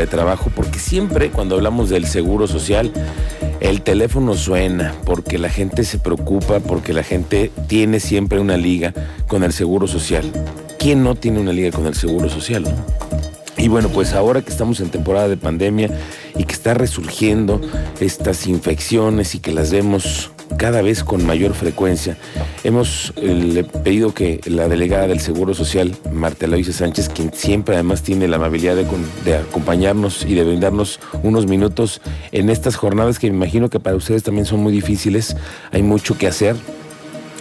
de trabajo porque siempre cuando hablamos del seguro social el teléfono suena porque la gente se preocupa, porque la gente tiene siempre una liga con el seguro social. ¿Quién no tiene una liga con el seguro social? Y bueno, pues ahora que estamos en temporada de pandemia y que está resurgiendo estas infecciones y que las vemos cada vez con mayor frecuencia. Hemos eh, pedido que la delegada del Seguro Social, Marta Eloise Sánchez, quien siempre además tiene la amabilidad de, acompañarnos y de brindarnos unos minutos en estas jornadas que me imagino que para ustedes también son muy difíciles, hay mucho que hacer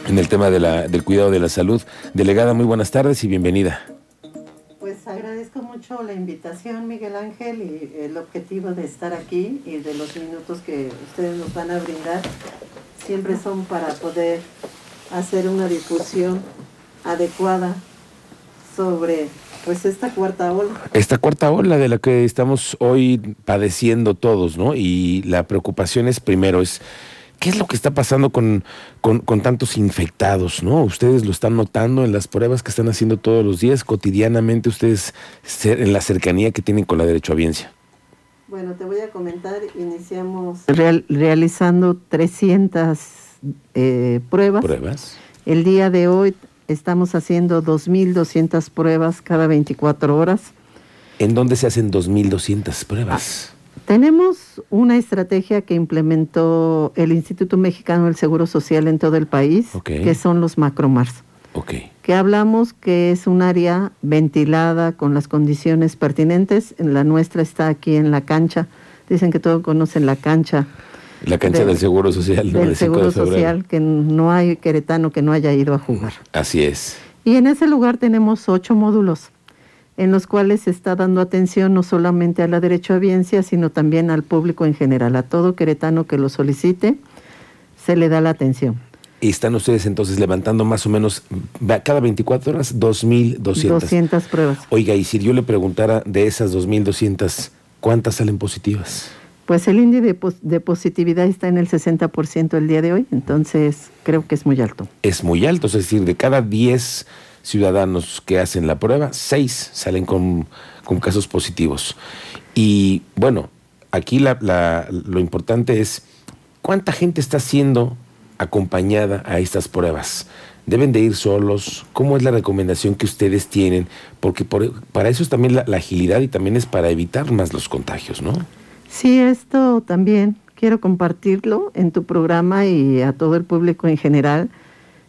en el tema del cuidado de la salud. Delegada, muy buenas tardes y bienvenida. Pues agradezco mucho la invitación, Miguel Ángel, y el objetivo de estar aquí y de los minutos que ustedes nos van a brindar siempre son para poder hacer una difusión adecuada sobre pues esta cuarta ola. Esta cuarta ola de la que estamos hoy padeciendo todos, ¿no? Y la preocupación es primero, es ¿qué es lo que está pasando con, con, tantos infectados, ¿no? Ustedes lo están notando en las pruebas que están haciendo todos los días, cotidianamente, ustedes en la cercanía que tienen con la derechohabiencia. Bueno, te voy a comentar, iniciamos realizando 300 eh, pruebas. Pruebas. El día de hoy estamos haciendo 2.200 pruebas cada 24 horas. ¿En dónde se hacen 2.200 pruebas? Ah, tenemos una estrategia que implementó el Instituto Mexicano del Seguro Social en todo el país, que son los macromars. Okay. Que hablamos que es un área ventilada con las condiciones pertinentes. La nuestra está aquí en la cancha. Dicen que todos conocen la cancha. La cancha del, Seguro Social. Del Seguro Social, que no hay queretano que no haya ido a jugar. Así es. Y en ese lugar tenemos ocho módulos en los cuales se está dando atención no solamente a la derechohabiencia, sino también al público en general. A todo queretano que lo solicite, se le da la atención. Y están ustedes entonces levantando más o menos cada 24 horas 2.200. 200 pruebas. Oiga, y si yo le preguntara de esas 2.200, ¿cuántas salen positivas? Pues el índice de, positividad está en el 60% el día de hoy, entonces creo que es muy alto. Es muy alto, es decir, de cada 10 ciudadanos que hacen la prueba, 6 salen con, casos positivos. Y bueno, aquí lo importante es cuánta gente está haciendo acompañada a estas pruebas? ¿Deben de ir solos? ¿Cómo es la recomendación que ustedes tienen? Porque para eso es también la, agilidad y también es para evitar más los contagios, ¿no? Sí, esto también quiero compartirlo en tu programa y a todo el público en general.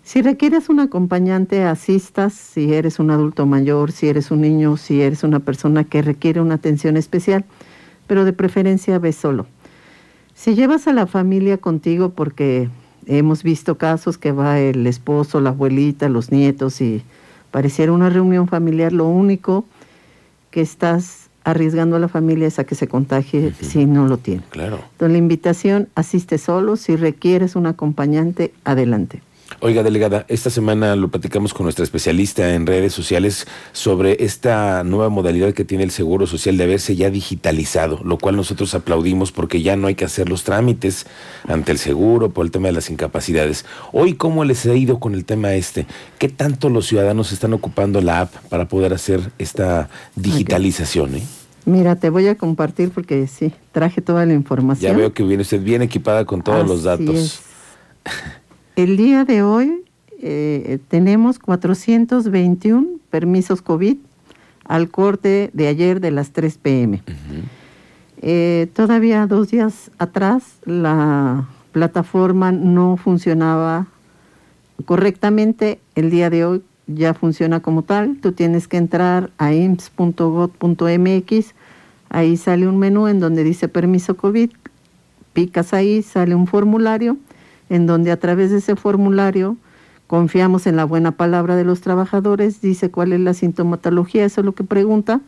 Si requieres un acompañante, asistas, si eres un adulto mayor, si eres un niño, si eres una persona que requiere una atención especial, pero de preferencia ve solo. Si llevas a la familia contigo porque Hemos visto casos que va el esposo, la abuelita, los nietos y pareciera una reunión familiar. Lo único que estás arriesgando a la familia es a que se contagie si no lo tiene. Claro. Entonces la invitación, asiste solo, si requieres un acompañante, adelante. Oiga, delegada, esta semana lo platicamos con nuestra especialista en redes sociales sobre esta nueva modalidad que tiene el Seguro Social de haberse ya digitalizado, lo cual nosotros aplaudimos porque ya no hay que hacer los trámites ante el seguro por el tema de las incapacidades. Hoy, ¿cómo les ha ido con el tema este? ¿Qué tanto los ciudadanos están ocupando la app para poder hacer esta digitalización? Eh? Mira, te voy a compartir porque sí, traje toda la información. Ya veo que viene usted bien equipada con todos los datos. El día de hoy eh, tenemos 421 permisos COVID al corte de ayer de las 3 pm. Eh, todavía dos días atrás la plataforma no funcionaba correctamente. El día de hoy ya funciona como tal. Tú tienes que entrar a imps.gov.mx. Ahí sale un menú en donde dice permiso COVID. Picas ahí, sale un formulario en donde a través de ese formulario confiamos en la buena palabra de los trabajadores, dice cuál es la sintomatología, eso es lo que pregunta,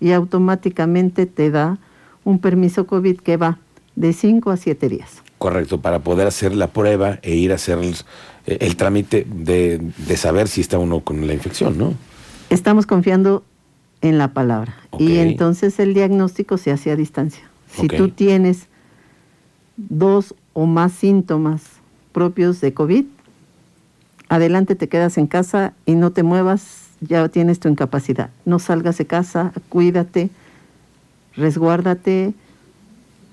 y automáticamente te da un permiso COVID que va de 5 a 7 días. Correcto, para poder hacer la prueba e ir a hacer el, trámite de, saber si está uno con la infección, ¿no? Estamos confiando en la palabra. Y entonces el diagnóstico se hace a distancia. Si tú tienes dos o más síntomas propios de COVID, adelante te quedas en casa y no te muevas, ya tienes tu incapacidad. No salgas de casa, cuídate resguárdate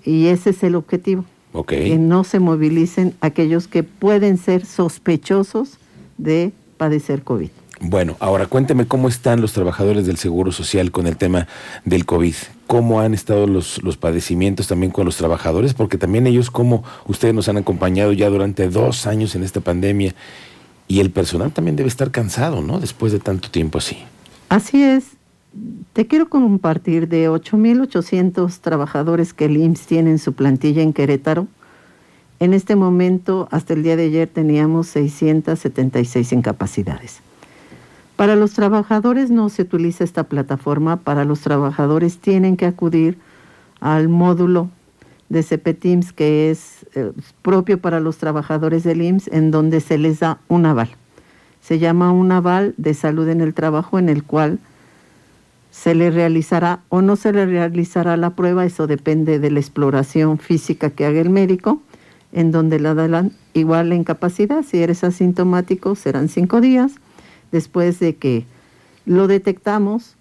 y ese es el objetivo. Que no se movilicen aquellos que pueden ser sospechosos de padecer COVID. Bueno, ahora cuénteme cómo están los trabajadores del Seguro Social con el tema del COVID. ¿Cómo han estado los, los padecimientos también con los trabajadores? Porque también ellos, como ustedes nos han acompañado ya durante dos años en esta pandemia, y el personal también debe estar cansado, ¿no? Después de tanto tiempo así. Así es. Te quiero compartir de 8.800 trabajadores que el IMSS tiene en su plantilla en Querétaro. En este momento, hasta el día de ayer, teníamos 676 incapacidades. Para los trabajadores no se utiliza esta plataforma, para los trabajadores tienen que acudir al módulo de CPTIMS que es eh, propio para los trabajadores del IMSS, en donde se les da un aval. Se llama un aval de salud en el trabajo en el cual se le realizará o no se le realizará la prueba, eso depende de la exploración física que haga el médico, en donde le dan igual la incapacidad, si eres asintomático serán cinco días, después de que lo detectamos,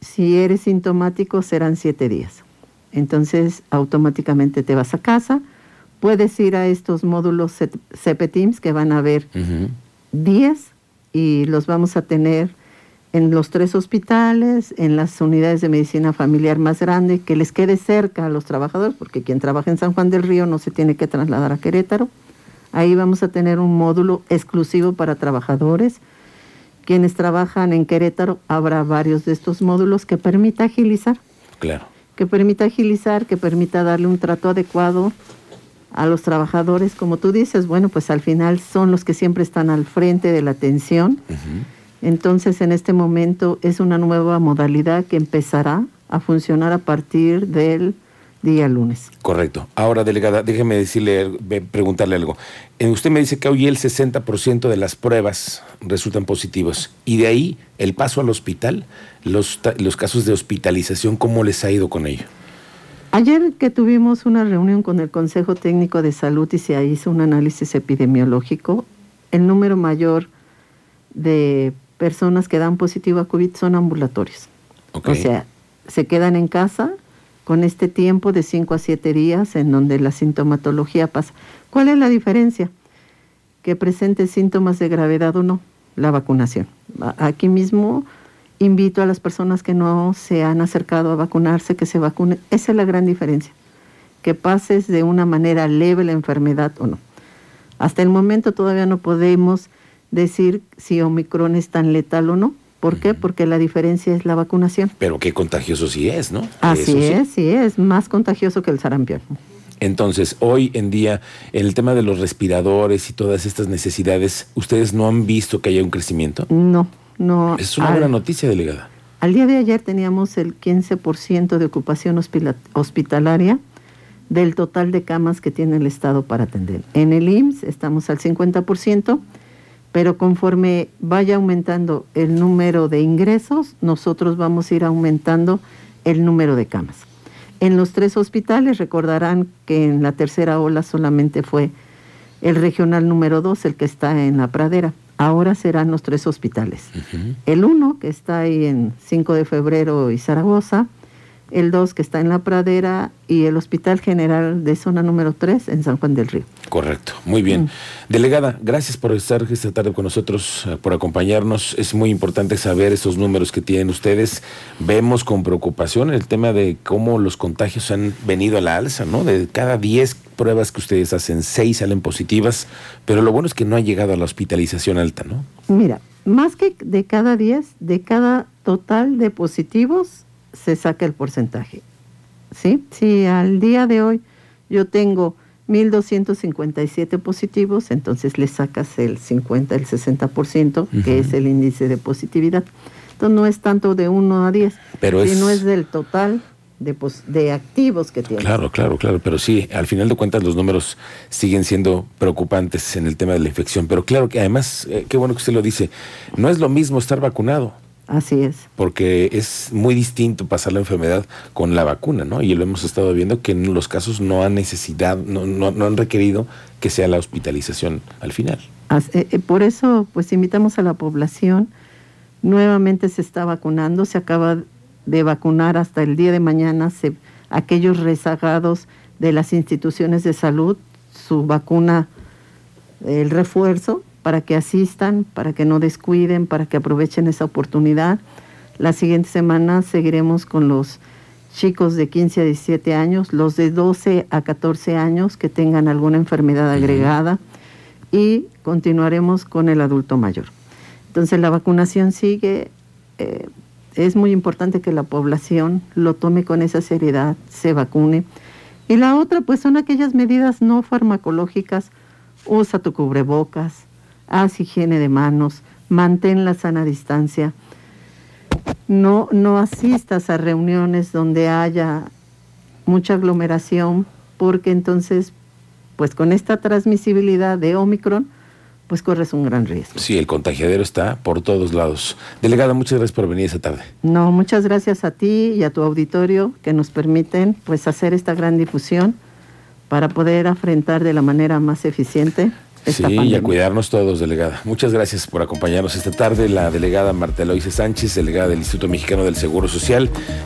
si eres sintomático serán siete días. Entonces automáticamente te vas a casa, puedes ir a estos módulos CPTIMS que van a haber 10 y los vamos a tener en los tres hospitales, en las unidades de medicina familiar más grande, que les quede cerca a los trabajadores, porque quien trabaja en San Juan del Río no se tiene que trasladar a Querétaro. Ahí vamos a tener un módulo exclusivo para trabajadores. Quienes trabajan en Querétaro, habrá varios de estos módulos que permita agilizar. Claro. Que permita agilizar, que permita darle un trato adecuado a los trabajadores. Como tú dices, bueno, pues al final son los que siempre están al frente de la atención. Entonces, en este momento es una nueva modalidad que empezará a funcionar a partir del día lunes. Correcto. Ahora, delegada, déjeme decirle, preguntarle algo. Eh, usted me dice que hoy el 60% de las pruebas resultan positivos y de ahí el paso al hospital, los, los casos de hospitalización, ¿cómo les ha ido con ello? Ayer que tuvimos una reunión con el Consejo Técnico de Salud y se hizo un análisis epidemiológico, el número mayor de personas que dan positivo a COVID son ambulatorios. O sea, se quedan en casa con este tiempo de 5 a 7 días en donde la sintomatología pasa. ¿Cuál es la diferencia? Que presente síntomas de gravedad o no, la vacunación. Aquí mismo invito a las personas que no se han acercado a vacunarse que se vacunen. Esa es la gran diferencia. Que pases de una manera leve la enfermedad o no. Hasta el momento todavía no podemos decir si Omicron es tan letal o no. ¿Por qué? Porque la diferencia es la vacunación. Pero qué contagioso sí es, ¿no? Así es, sí. es, más contagioso que el sarampión. Entonces, hoy en día, el tema de los respiradores y todas estas necesidades, ¿ustedes no han visto que haya un crecimiento? No, no. Es una buena noticia, delegada. Al día de ayer teníamos el 15% de ocupación hospitalaria del total de camas que tiene el Estado para atender. En el IMSS estamos al 50% pero conforme vaya aumentando el número de ingresos, nosotros vamos a ir aumentando el número de camas. En los tres hospitales recordarán que en la tercera ola solamente fue el regional número dos, el que está en la pradera. Ahora serán los tres hospitales. El uno, que está ahí en 5 de febrero y Zaragoza, el 2 que está en la pradera y el Hospital General de Zona número 3 en San Juan del Río. Correcto, muy bien. Mm. Delegada, gracias por estar esta tarde con nosotros, eh, por acompañarnos. Es muy importante saber esos números que tienen ustedes. Vemos con preocupación el tema de cómo los contagios han venido a la alza, ¿no? De cada 10 pruebas que ustedes hacen, 6 salen positivas, pero lo bueno es que no ha llegado a la hospitalización alta, ¿no? Mira, más que de cada 10, de cada total de positivos, se saca el porcentaje. ¿Sí? Si al día de hoy yo tengo 1.257 positivos, entonces le sacas el 50, el 60%, que es el índice de positividad. Entonces no es tanto de 1 a 10, sino es... del total de, de activos que tiene. Claro, claro, claro, pero sí, al final de cuentas los números siguen siendo preocupantes en el tema de la infección, pero claro que además, eh, qué bueno que usted lo dice, no es lo mismo estar vacunado Así es. Porque es muy distinto pasar la enfermedad con la vacuna, ¿no? Y lo hemos estado viendo que en los casos no han necesidad, no, no, han requerido que sea la hospitalización al final. Eh, eh, por eso, pues invitamos a la población. Nuevamente se está vacunando, se acaba de vacunar hasta el día de mañana se, aquellos rezagados de las instituciones de salud, su vacuna, el refuerzo, para que asistan, para que no descuiden, para que aprovechen esa oportunidad. La siguiente semana seguiremos con los chicos de 15 a 17 años, los de 12 a 14 años que tengan alguna enfermedad agregada y continuaremos con el adulto mayor. Entonces la vacunación sigue. Eh, es muy importante que la población lo tome con esa seriedad, se vacune. Y la otra, pues son aquellas medidas no farmacológicas. Usa tu cubrebocas, haz higiene de manos, mantén la sana distancia. No, no asistas a reuniones donde haya mucha aglomeración, porque entonces, pues con esta transmisibilidad de Omicron, pues corres un gran riesgo. Sí, el contagiadero está por todos lados. Delegada, muchas gracias por venir esta tarde. No, muchas gracias a ti y a tu auditorio que nos permiten pues hacer esta gran difusión para poder afrontar de la manera más eficiente. Sí, y a cuidarnos todos, delegada. Muchas gracias por acompañarnos esta tarde. La delegada Marta Eloise Sánchez, delegada del Instituto Mexicano del Seguro Social.